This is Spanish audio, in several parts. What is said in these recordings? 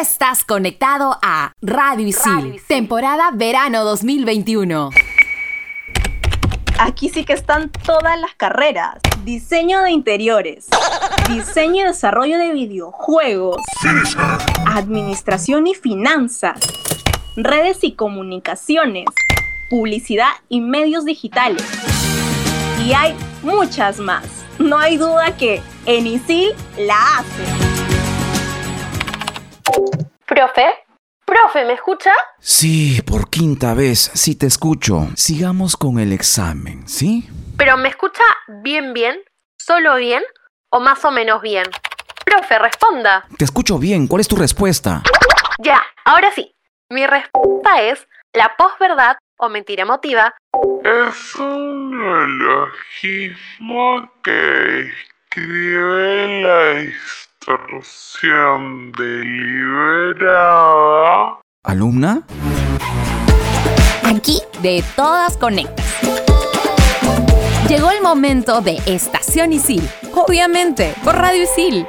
estás conectado a Radio Isil, temporada verano 2021. Aquí sí que están todas las carreras. Diseño de interiores, diseño y desarrollo de videojuegos, administración y finanzas, redes y comunicaciones, publicidad y medios digitales. Y hay muchas más. No hay duda que en ISIL la hace. Profe, profe, ¿me escucha? Sí, por quinta vez, sí te escucho. Sigamos con el examen, ¿sí? ¿Pero me escucha bien, bien? ¿Solo bien? ¿O más o menos bien? Profe, responda. Te escucho bien, ¿cuál es tu respuesta? Ya, ahora sí. Mi respuesta es la posverdad o mentira emotiva es un neologismo que describe la distorsión deliberada. ¿Alumna? Aquí de todas conectas. Llegó el momento de Estación Isil. Obviamente, por Radio Isil.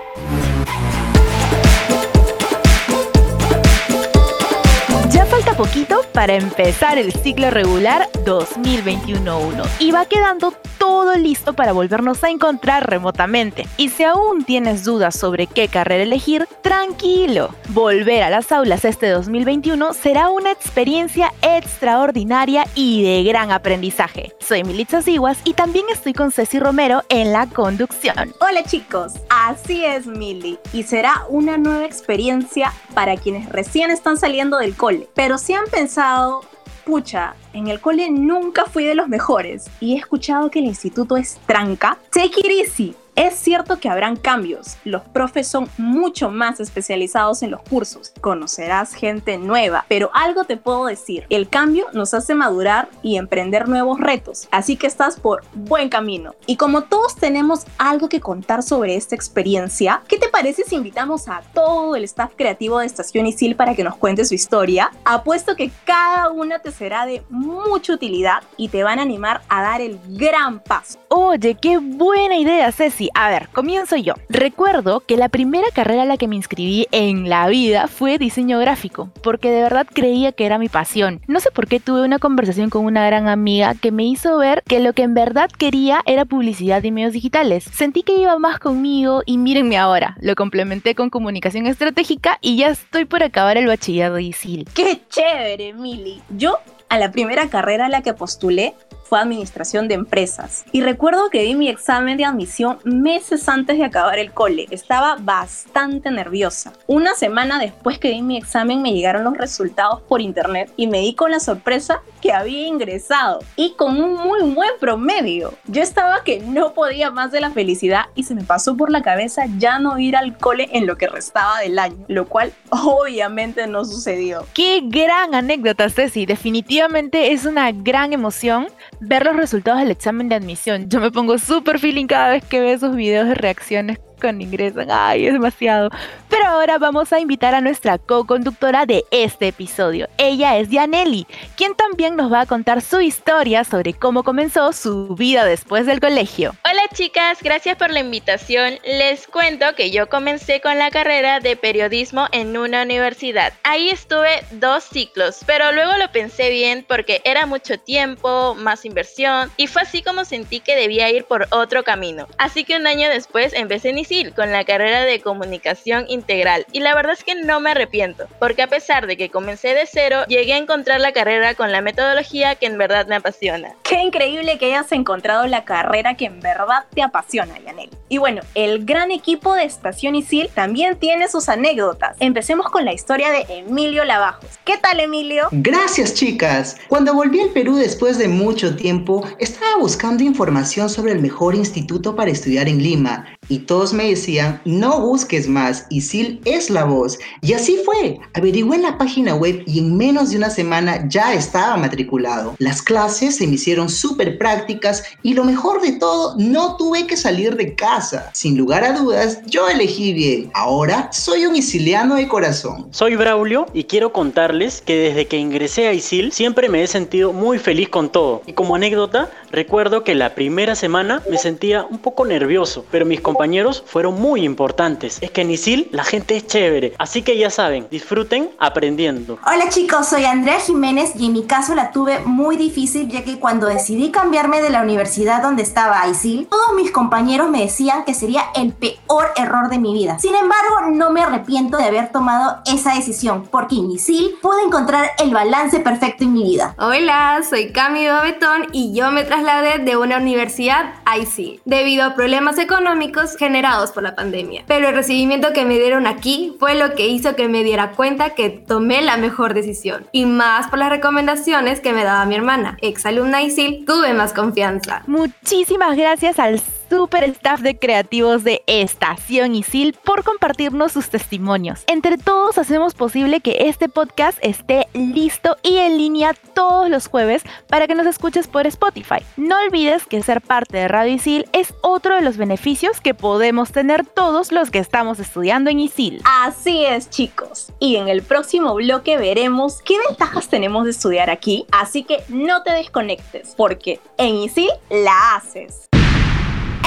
Poquito para empezar el ciclo regular 2021-1 y va quedando todo listo para volvernos a encontrar remotamente. Y si aún tienes dudas sobre qué carrera elegir, tranquilo. Volver a las aulas este 2021 será una experiencia extraordinaria y de gran aprendizaje. Soy Militza Siguas y también estoy con Ceci Romero en la conducción. Hola chicos, así es Mili y será una nueva experiencia para quienes recién están saliendo del cole pero si han pensado, pucha, en el cole nunca fui de los mejores y he escuchado que el instituto es tranca, take it easy. Es cierto que habrán cambios, los profes son mucho más especializados en los cursos, conocerás gente nueva, pero algo te puedo decir, el cambio nos hace madurar y emprender nuevos retos, así que estás por buen camino. Y como todos tenemos algo que contar sobre esta experiencia, ¿qué te parece si invitamos a todo el staff creativo de Estación Isil para que nos cuente su historia? Apuesto que cada una te será de mucha utilidad y te van a animar a dar el gran paso. Oye, qué buena idea, Ceci a ver, comienzo yo. Recuerdo que la primera carrera a la que me inscribí en la vida fue diseño gráfico, porque de verdad creía que era mi pasión. No sé por qué tuve una conversación con una gran amiga que me hizo ver que lo que en verdad quería era publicidad y medios digitales. Sentí que iba más conmigo y mírenme ahora, lo complementé con comunicación estratégica y ya estoy por acabar el bachillerato de ISIL. ¡Qué chévere, Mili! Yo a la primera carrera a la que postulé fue administración de empresas. Y recuerdo que di mi examen de admisión meses antes de acabar el cole. Estaba bastante nerviosa. Una semana después que di mi examen me llegaron los resultados por internet y me di con la sorpresa que había ingresado y con un muy buen promedio. Yo estaba que no podía más de la felicidad y se me pasó por la cabeza ya no ir al cole en lo que restaba del año, lo cual obviamente no sucedió. Qué gran anécdota, Ceci. Definitivamente es una gran emoción ver los resultados del examen de admisión. Yo me pongo súper feeling cada vez que veo esos videos de reacciones cuando ingresan. Ay, es demasiado. Pero ahora vamos a invitar a nuestra co-conductora de este episodio. Ella es Dianelli, quien también nos va a contar su historia sobre cómo comenzó su vida después del colegio. Hola chicas, gracias por la invitación. Les cuento que yo comencé con la carrera de periodismo en una universidad. Ahí estuve dos ciclos, pero luego lo pensé bien porque era mucho tiempo, más inversión y fue así como sentí que debía ir por otro camino. Así que un año después empecé con la carrera de comunicación integral y la verdad es que no me arrepiento, porque a pesar de que comencé de cero, llegué a encontrar la carrera con la metodología que en verdad me apasiona. Qué increíble que hayas encontrado la carrera que en verdad te apasiona, Yanel. Y bueno, el gran equipo de Estación Isil también tiene sus anécdotas. Empecemos con la historia de Emilio Lavajos. ¿Qué tal, Emilio? Gracias, chicas. Cuando volví al Perú después de mucho tiempo, estaba buscando información sobre el mejor instituto para estudiar en Lima y todos me decían, no busques más, Isil es la voz. Y así fue. Averigué en la página web y en menos de una semana ya estaba matriculado. Las clases se me hicieron súper prácticas y lo mejor de todo, no tuve que salir de casa. Sin lugar a dudas, yo elegí bien. Ahora soy un isiliano de corazón. Soy Braulio y quiero contarles que desde que ingresé a Isil siempre me he sentido muy feliz con todo. Y como anécdota, recuerdo que la primera semana me sentía un poco nervioso, pero mis compañeros compañeros fueron muy importantes. Es que en ISIL la gente es chévere, así que ya saben, disfruten aprendiendo. Hola chicos, soy Andrea Jiménez y en mi caso la tuve muy difícil ya que cuando decidí cambiarme de la universidad donde estaba ISIL, todos mis compañeros me decían que sería el peor error de mi vida. Sin embargo, no me arrepiento de haber tomado esa decisión porque en ISIL pude encontrar el balance perfecto en mi vida. Hola, soy Cami Babetón y yo me trasladé de una universidad a ISIL debido a problemas económicos generados por la pandemia. Pero el recibimiento que me dieron aquí fue lo que hizo que me diera cuenta que tomé la mejor decisión. Y más por las recomendaciones que me daba mi hermana, ex alumna ISIL, tuve más confianza. Muchísimas gracias al super staff de creativos de Estación Isil por compartirnos sus testimonios. Entre todos hacemos posible que este podcast esté listo y en línea todos los jueves para que nos escuches por Spotify. No olvides que ser parte de Radio Isil es otro de los beneficios que podemos tener todos los que estamos estudiando en Isil. Así es, chicos. Y en el próximo bloque veremos qué ventajas tenemos de estudiar aquí. Así que no te desconectes, porque en Isil la haces.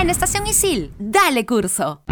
En Estación Isil, dale curso.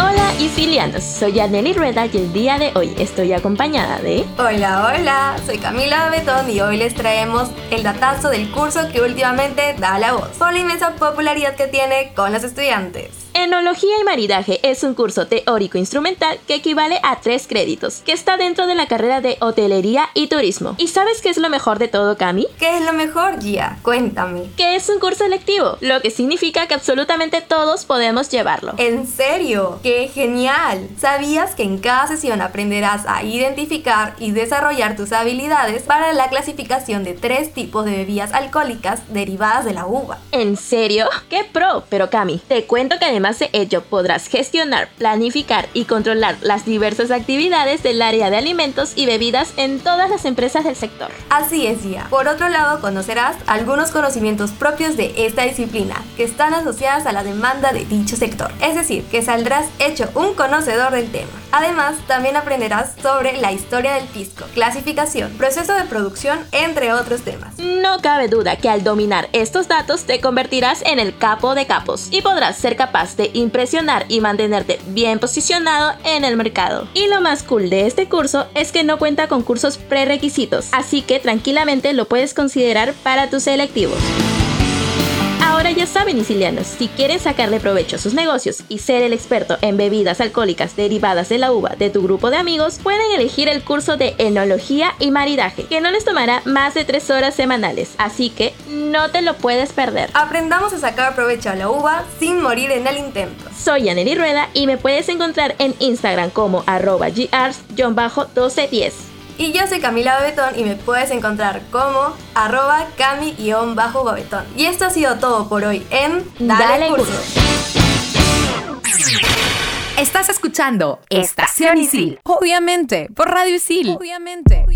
Hola Isilianos, soy Anely Rueda y el día de hoy estoy acompañada de... Hola, hola, soy Camila Betón y hoy les traemos el datazo del curso que últimamente da la voz por la inmensa popularidad que tiene con los estudiantes. Enología y maridaje es un curso teórico instrumental que equivale a tres créditos, que está dentro de la carrera de hotelería y turismo. ¿Y sabes qué es lo mejor de todo, Cami? ¿Qué es lo mejor, Gia? Cuéntame. Que es un curso electivo, lo que significa que absolutamente todos podemos llevarlo. ¿En serio? ¡Qué genial! ¿Sabías que en cada sesión aprenderás a identificar y desarrollar tus habilidades para la clasificación de tres tipos de bebidas alcohólicas derivadas de la uva? ¿En serio? ¡Qué pro! Pero Cami, te cuento que además de ello podrás gestionar, planificar y controlar las diversas actividades del área de alimentos y bebidas en todas las empresas del sector. Así es, Gia. Por otro lado, conocerás algunos conocimientos propios de esta disciplina que están asociadas a la demanda de dicho sector. Es decir, que saldrás hecho un conocedor del tema. Además, también aprenderás sobre la historia del pisco, clasificación, proceso de producción, entre otros temas. No cabe duda que al dominar estos datos te convertirás en el capo de capos y podrás ser capaz de impresionar y mantenerte bien posicionado en el mercado. Y lo más cool de este curso es que no cuenta con cursos prerequisitos, así que tranquilamente lo puedes considerar para tus selectivos. Ahora ya saben, isilianos, si quieren sacarle provecho a sus negocios y ser el experto en bebidas alcohólicas derivadas de la uva de tu grupo de amigos, pueden elegir el curso de enología y maridaje, que no les tomará más de 3 horas semanales, así que no te lo puedes perder. Aprendamos a sacar provecho a la uva sin morir en el intento. Soy Anely Rueda y me puedes encontrar en Instagram como arroba gars-1210. Y yo soy Camila Babetón y me puedes encontrar como arroba cami-babetón. Y esto ha sido todo por hoy en Dale, Dale Curso. Curso. Estás escuchando Estación Isil. Obviamente, por Radio Isil. Obviamente, obviamente,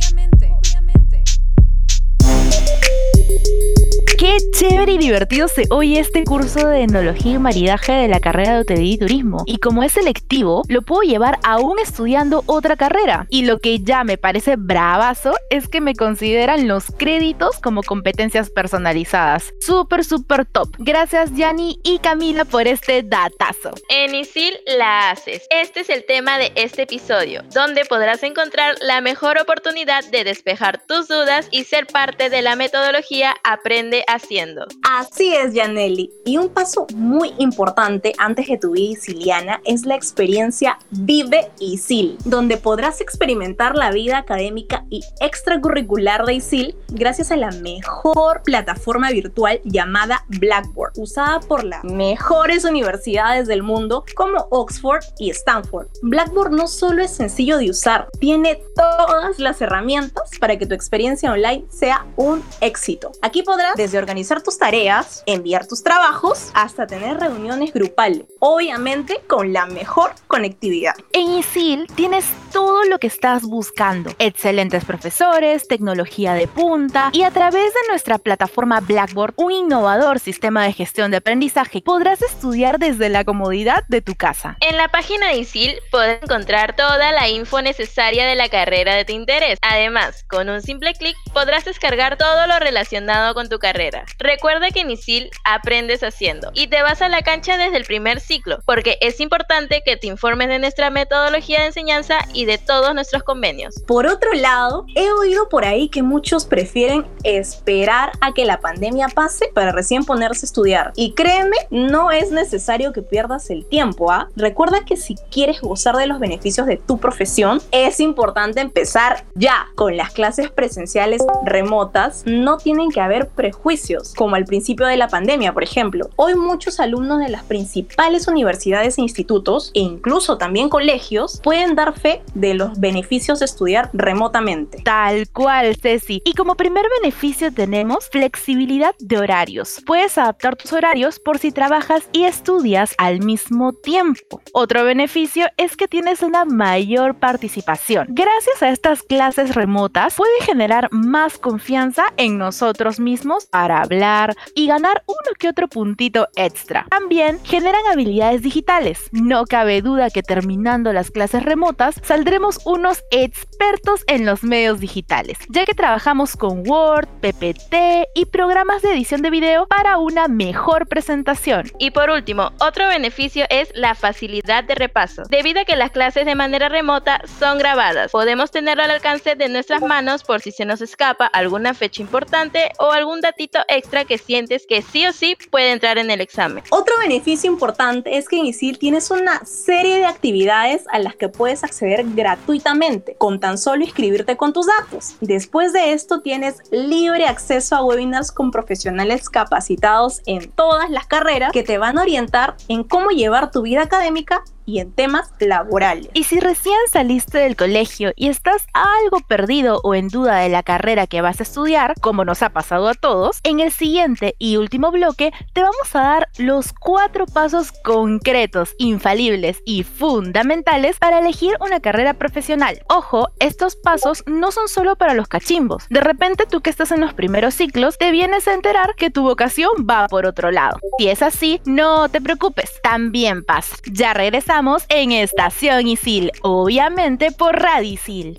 Qué chévere y divertido se oye este curso de enología y maridaje de la carrera de hotelería y turismo. Y como es selectivo, lo puedo llevar aún estudiando otra carrera. Y lo que ya me parece bravazo es que me consideran los créditos como competencias personalizadas. Súper, súper top. Gracias, Yani y Camila, por este datazo. En ISIL la haces. Este es el tema de este episodio, donde podrás encontrar la mejor oportunidad de despejar tus dudas y ser parte de la metodología Aprende haciendo. Así es, Yaneli. Y un paso muy importante antes de tu vida isiliana es la experiencia Vive ISIL, donde podrás experimentar la vida académica y extracurricular de ISIL gracias a la mejor plataforma virtual llamada Blackboard, usada por las mejores universidades del mundo como Oxford y Stanford. Blackboard no solo es sencillo de usar, tiene todas las herramientas para que tu experiencia online sea un éxito. Aquí podrás desde organizar tus tareas, enviar tus trabajos, hasta tener reuniones grupales, obviamente con la mejor conectividad. En ISIL tienes todo lo que estás buscando. Excelentes profesores, tecnología de punta y a través de nuestra plataforma Blackboard, un innovador sistema de gestión de aprendizaje, podrás estudiar desde la comodidad de tu casa. En la página de ISIL puedes encontrar toda la info necesaria de la carrera de tu interés. Además, con un simple clic podrás descargar todo lo relacionado con tu carrera. Recuerda que en ISIL aprendes haciendo y te vas a la cancha desde el primer ciclo, porque es importante que te informes de nuestra metodología de enseñanza y de todos nuestros convenios. Por otro lado, he oído por ahí que muchos prefieren esperar a que la pandemia pase para recién ponerse a estudiar. Y créeme, no es necesario que pierdas el tiempo. ¿ah? Recuerda que si quieres gozar de los beneficios de tu profesión, es importante empezar ya con las clases presenciales remotas. No tienen que haber prejuicios, como al principio de la pandemia, por ejemplo. Hoy muchos alumnos de las principales universidades e institutos, e incluso también colegios, pueden dar fe de los beneficios de estudiar remotamente. Tal cual, Ceci. Y como primer beneficio tenemos flexibilidad de horarios. Puedes adaptar tus horarios por si trabajas y estudias al mismo tiempo. Otro beneficio es que tienes una mayor participación. Gracias a estas clases remotas, puedes generar más confianza en nosotros mismos para hablar y ganar uno que otro puntito extra. También generan habilidades digitales. No cabe duda que terminando las clases remotas saldremos unos expertos en los medios digitales, ya que trabajamos con Word, PPT y programas de edición de video para una mejor presentación. Y por último, otro beneficio es la facilidad de repaso. Debido a que las clases de manera remota son grabadas, podemos tenerlo al alcance de nuestras manos por si se nos escapa alguna fecha importante o algún datito extra que sientes que sí o sí puede entrar en el examen. Otro beneficio importante es que en ISIL tienes una serie de actividades a las que puedes acceder gratuitamente con tan solo inscribirte con tus datos. Después de esto tienes libre acceso a webinars con profesionales capacitados en todas las carreras que te van a orientar en cómo llevar tu vida académica y en temas laborales. Y si recién saliste del colegio y estás algo perdido o en duda de la carrera que vas a estudiar, como nos ha pasado a todos, en el siguiente y último bloque te vamos a dar los cuatro pasos concretos, infalibles y fundamentales para elegir una carrera profesional. Ojo, estos pasos no son solo para los cachimbos. De repente tú que estás en los primeros ciclos te vienes a enterar que tu vocación va por otro lado. Si es así, no te preocupes, también pasa. Ya regresamos en Estación Isil, obviamente por Radisil.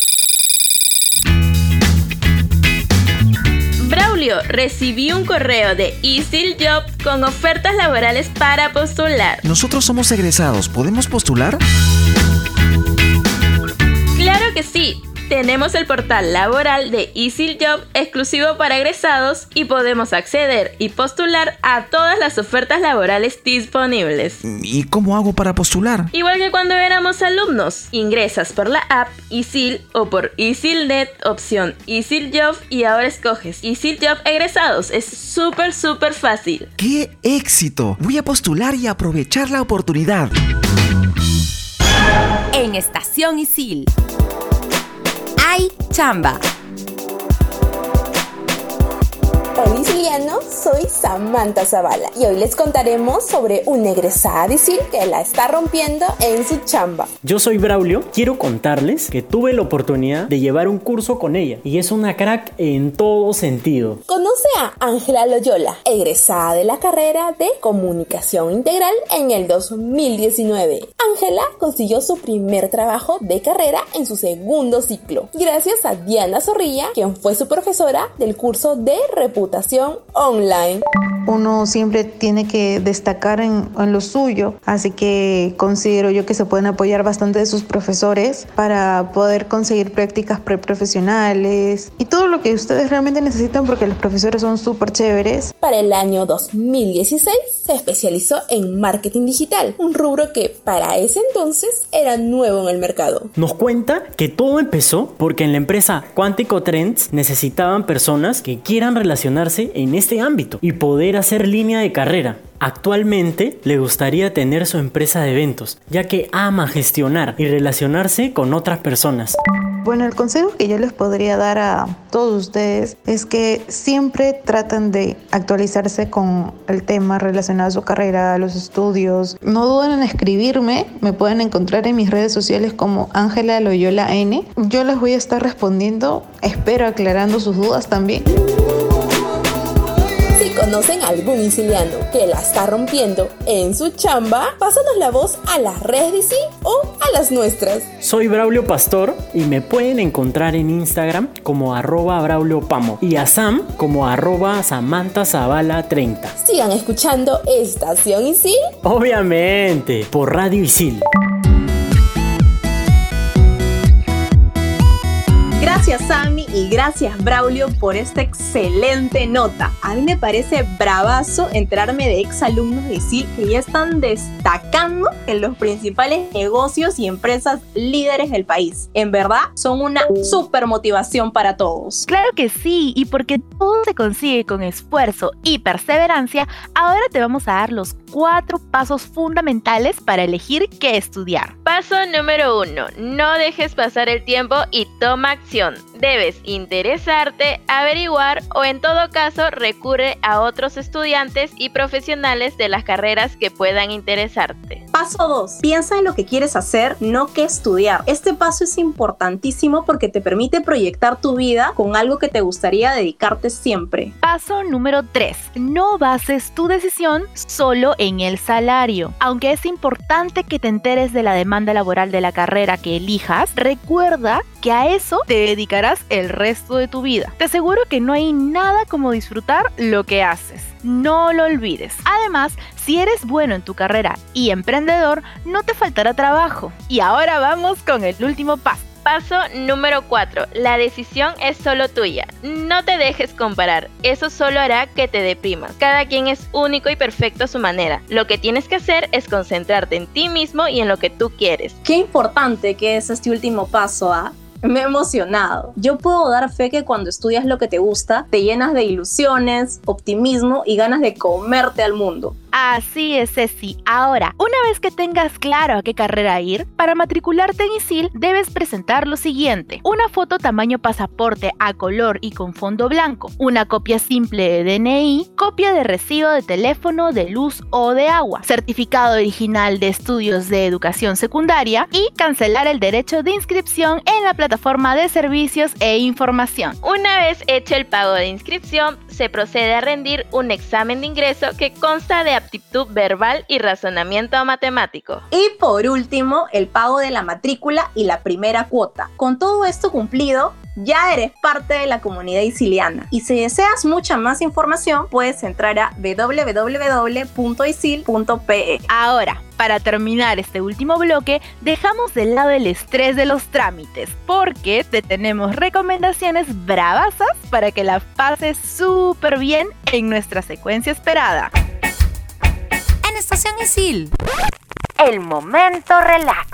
Braulio, recibí un correo de Isil Job con ofertas laborales para postular. Nosotros somos egresados, ¿podemos postular? Claro que sí. Tenemos el portal laboral de Easy Job exclusivo para egresados y podemos acceder y postular a todas las ofertas laborales disponibles. ¿Y cómo hago para postular? Igual que cuando éramos alumnos, ingresas por la app Easy o por EasylNet, opción Easy Job y ahora escoges Easy Job egresados. Es súper, súper fácil. ¡Qué éxito! Voy a postular y aprovechar la oportunidad. En Estación Isil. ¡Ay, chamba! Soy Samantha Zavala y hoy les contaremos sobre una egresada de ISIL que la está rompiendo en su chamba. Yo soy Braulio, quiero contarles que tuve la oportunidad de llevar un curso con ella y es una crack en todo sentido. Conoce a Ángela Loyola, egresada de la carrera de Comunicación Integral en el 2019. Ángela consiguió su primer trabajo de carrera en su segundo ciclo, gracias a Diana Zorrilla, quien fue su profesora del curso de reputación online. Uno siempre tiene que destacar en, en, lo suyo, así que considero yo que se pueden apoyar bastante de sus profesores para poder conseguir prácticas preprofesionales y todo lo que ustedes realmente necesitan porque los profesores son súper chéveres. Para el año 2016 se especializó en marketing digital, un rubro que para ese entonces era nuevo en el mercado. Nos cuenta que todo empezó porque en la empresa Cuántico Trends necesitaban personas que quieran relacionar en este ámbito y poder hacer línea de carrera. Actualmente le gustaría tener su empresa de eventos, ya que ama gestionar y relacionarse con otras personas. Bueno, el consejo que yo les podría dar a todos ustedes es que siempre traten de actualizarse con el tema relacionado a su carrera, a los estudios. No duden en escribirme, me pueden encontrar en mis redes sociales como Ángela Loyola N. Yo les voy a estar respondiendo, espero aclarando sus dudas también conocen a algún isiliano que la está rompiendo en su chamba, pásanos la voz a las redes de sí o a las nuestras. Soy Braulio Pastor y me pueden encontrar en Instagram como arroba Braulio Pamo y a Sam como arroba Samantha 30. Sigan escuchando Estación Isil. Obviamente, por Radio Isil. Y gracias Braulio por esta excelente nota. A mí me parece bravazo enterarme de exalumnos de ISIL que ya están destacando en los principales negocios y empresas líderes del país. En verdad, son una super motivación para todos. Claro que sí, y porque todo se consigue con esfuerzo y perseverancia, ahora te vamos a dar los cuatro pasos fundamentales para elegir qué estudiar. Paso número uno, no dejes pasar el tiempo y toma acción. Debes interesarte, averiguar o en todo caso recurre a otros estudiantes y profesionales de las carreras que puedan interesarte. Paso 2. Piensa en lo que quieres hacer, no qué estudiar. Este paso es importantísimo porque te permite proyectar tu vida con algo que te gustaría dedicarte siempre. Paso número 3. No bases tu decisión solo en el salario. Aunque es importante que te enteres de la demanda laboral de la carrera que elijas, recuerda que a eso te dedicarás el resto de tu vida. Te aseguro que no hay nada como disfrutar lo que haces. No lo olvides. Además, si eres bueno en tu carrera y emprendedor, no te faltará trabajo. Y ahora vamos con el último paso. Paso número 4. La decisión es solo tuya. No te dejes comparar. Eso solo hará que te deprimas. Cada quien es único y perfecto a su manera. Lo que tienes que hacer es concentrarte en ti mismo y en lo que tú quieres. Qué importante que es este último paso, ¿ah? Me he emocionado. Yo puedo dar fe que cuando estudias lo que te gusta, te llenas de ilusiones, optimismo y ganas de comerte al mundo. Así es, Ceci. Ahora, una vez que tengas claro a qué carrera ir, para matricularte en ISIL debes presentar lo siguiente. Una foto tamaño pasaporte a color y con fondo blanco, una copia simple de DNI, copia de recibo de teléfono, de luz o de agua, certificado original de estudios de educación secundaria y cancelar el derecho de inscripción en la plataforma de servicios e información. Una vez hecho el pago de inscripción, se procede a rendir un examen de ingreso que consta de aptitud verbal y razonamiento matemático. Y por último, el pago de la matrícula y la primera cuota. Con todo esto cumplido, ya eres parte de la comunidad isiliana. Y si deseas mucha más información, puedes entrar a www.isil.pe. Ahora, para terminar este último bloque, dejamos de lado el estrés de los trámites, porque te tenemos recomendaciones bravasas para que la pases súper bien en nuestra secuencia esperada. En Estación Isil. El momento relax.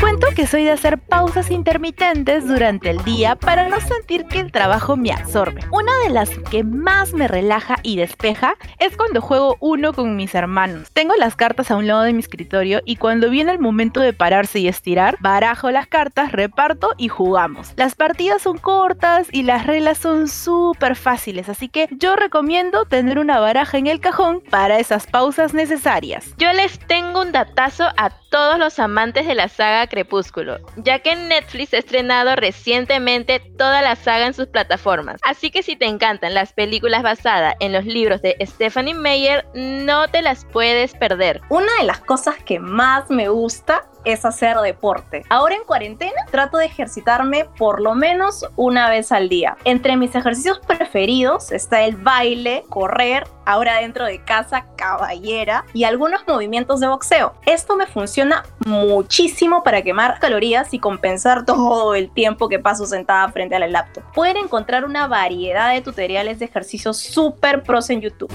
Cuento que soy de hacer pausas intermitentes durante el día para no sentir que el trabajo me absorbe. Una de las que más me relaja y despeja es cuando juego uno con mis hermanos. Tengo las cartas a un lado de mi escritorio y cuando viene el momento de pararse y estirar, barajo las cartas, reparto y jugamos. Las partidas son cortas y las reglas son súper fáciles, así que yo recomiendo tener una baraja en el cajón para esas pausas necesarias. Yo les tengo un datazo a todos los amantes de la saga Crepúsculo, ya que Netflix ha estrenado recientemente toda la saga en sus plataformas. Así que si te encantan las películas basadas en los libros de Stephanie Meyer, no te las puedes perder. Una de las cosas que más me gusta es hacer deporte. Ahora en cuarentena trato de ejercitarme por lo menos una vez al día. Entre mis ejercicios preferidos está el baile, correr, ahora dentro de casa, caballera y algunos movimientos de boxeo. Esto me funciona muchísimo para quemar calorías y compensar todo el tiempo que paso sentada frente a la laptop. Pueden encontrar una variedad de tutoriales de ejercicios super pros en YouTube.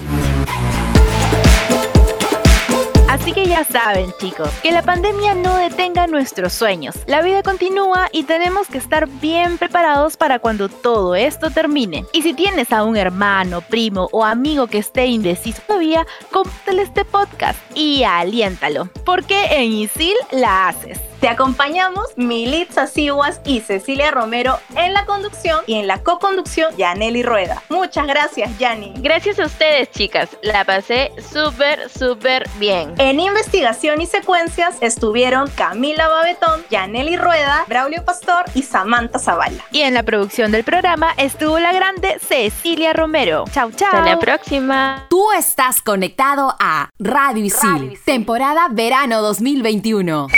Así que ya saben chicos, que la pandemia no detenga nuestros sueños. La vida continúa y tenemos que estar bien preparados para cuando todo esto termine. Y si tienes a un hermano, primo o amigo que esté indeciso todavía, compártele este podcast y aliéntalo, porque en ISIL la haces. Te acompañamos Militza Siguas y Cecilia Romero en la conducción y en la co-conducción Yaneli Rueda. Muchas gracias, Yani. Gracias a ustedes, chicas. La pasé súper, súper bien. En investigación y secuencias estuvieron Camila Babetón, Yaneli Rueda, Braulio Pastor y Samantha Zavala. Y en la producción del programa estuvo la grande Cecilia Romero. Chau, chau. Hasta la próxima. Tú estás conectado a Radio Isil, temporada verano 2021.